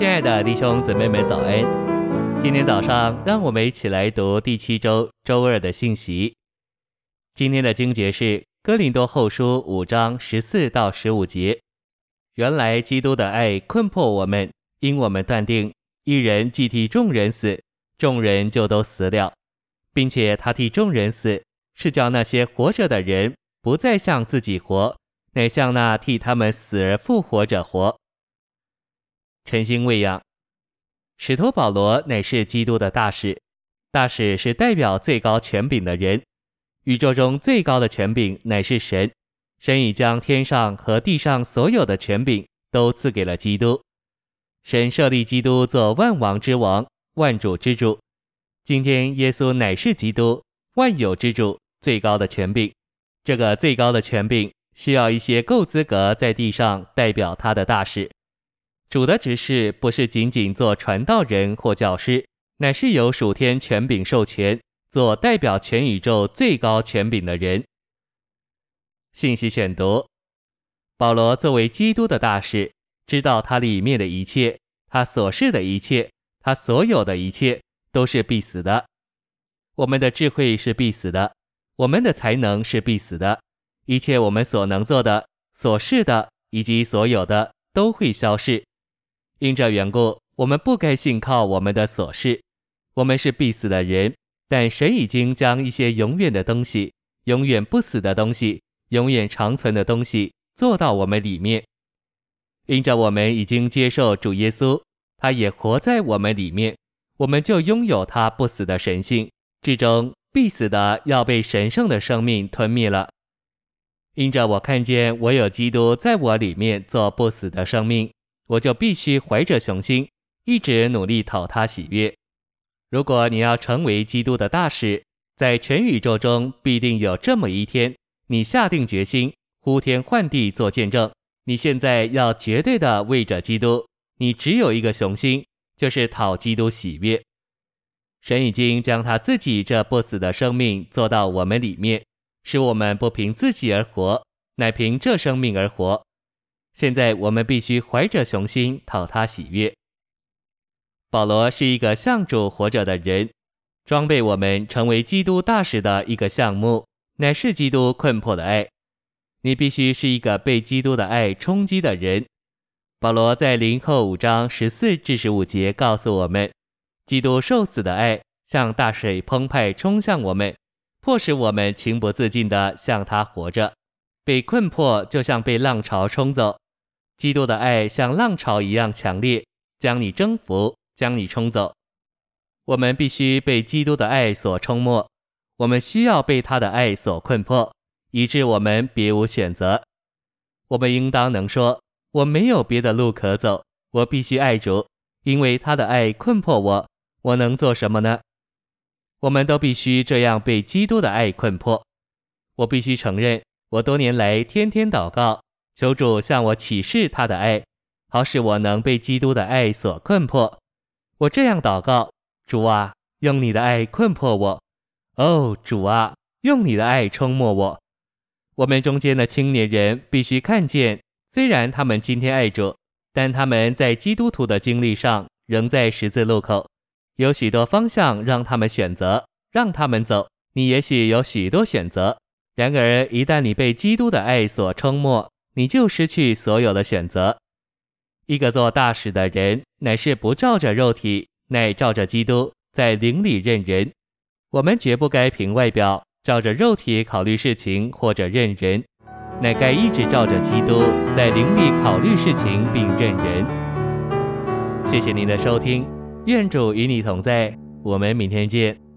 亲爱的弟兄姊妹们，早安！今天早上，让我们一起来读第七周周二的信息。今天的经节是《哥林多后书》五章十四到十五节。原来基督的爱困迫我们，因我们断定，一人既替众人死，众人就都死了，并且他替众人死，是叫那些活着的人不再向自己活，乃向那替他们死而复活者活。晨星喂养，使徒保罗乃是基督的大使，大使是代表最高权柄的人。宇宙中最高的权柄乃是神，神已将天上和地上所有的权柄都赐给了基督。神设立基督做万王之王、万主之主。今天耶稣乃是基督万有之主最高的权柄。这个最高的权柄需要一些够资格在地上代表他的大使。主的职事不是仅仅做传道人或教师，乃是由属天权柄授权，做代表全宇宙最高权柄的人。信息选读：保罗作为基督的大使，知道他里面的一切，他所示的一切，他所有的一切都是必死的。我们的智慧是必死的，我们的才能是必死的，一切我们所能做的、所示的以及所有的都会消逝。因这缘故，我们不该信靠我们的所示。我们是必死的人，但神已经将一些永远的东西、永远不死的东西、永远长存的东西做到我们里面。因着我们已经接受主耶稣，他也活在我们里面，我们就拥有他不死的神性，至终必死的要被神圣的生命吞灭了。因着我看见我有基督在我里面做不死的生命。我就必须怀着雄心，一直努力讨他喜悦。如果你要成为基督的大使，在全宇宙中必定有这么一天，你下定决心，呼天唤地做见证。你现在要绝对的为着基督，你只有一个雄心，就是讨基督喜悦。神已经将他自己这不死的生命做到我们里面，使我们不凭自己而活，乃凭这生命而活。现在我们必须怀着雄心讨他喜悦。保罗是一个向主活着的人，装备我们成为基督大使的一个项目，乃是基督困迫的爱。你必须是一个被基督的爱冲击的人。保罗在林后五章十四至十五节告诉我们，基督受死的爱像大水澎湃冲向我们，迫使我们情不自禁地向他活着。被困迫，就像被浪潮冲走。基督的爱像浪潮一样强烈，将你征服，将你冲走。我们必须被基督的爱所冲没，我们需要被他的爱所困迫，以致我们别无选择。我们应当能说：我没有别的路可走，我必须爱主，因为他的爱困迫我。我能做什么呢？我们都必须这样被基督的爱困迫。我必须承认，我多年来天天祷告。求主向我启示他的爱，好使我能被基督的爱所困迫。我这样祷告：主啊，用你的爱困迫我；哦，主啊，用你的爱冲没我。我们中间的青年人必须看见，虽然他们今天爱主，但他们在基督徒的经历上仍在十字路口，有许多方向让他们选择，让他们走。你也许有许多选择，然而一旦你被基督的爱所冲没，你就失去所有的选择。一个做大使的人，乃是不照着肉体，乃照着基督，在灵里认人。我们绝不该凭外表，照着肉体考虑事情或者认人，乃该一直照着基督，在灵里考虑事情并认人。谢谢您的收听，愿主与你同在，我们明天见。